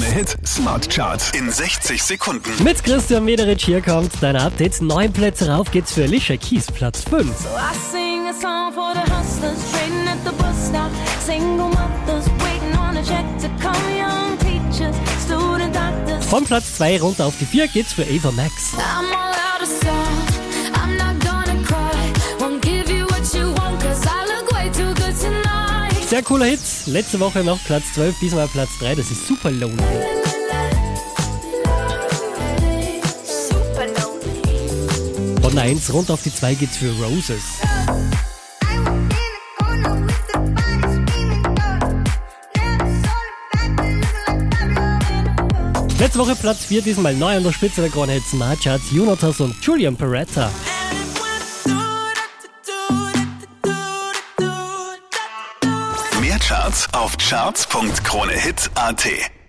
Krone Hit Smart Charts in 60 Sekunden. Mit Christian Mederich hier kommt dein Update. Neun Plätze rauf geht's für Alicia Keys, Platz 5. So I sing a song for the hustlers trading at the bus stop. Single mothers waiting on a check to come. Young teachers, student doctors. Von Platz 2 runter auf die 4 geht's für Ava Max. Sehr cooler Hit. Letzte Woche noch Platz 12, diesmal Platz 3. Das ist super lonely. Von der 1 runter auf die 2 geht's für Roses. Letzte Woche Platz 4, diesmal neu an der Spitze der Krone Hit Smart Charts. Jonatas und Julian Peretta. Mehr Charts auf charts.kronehit.at.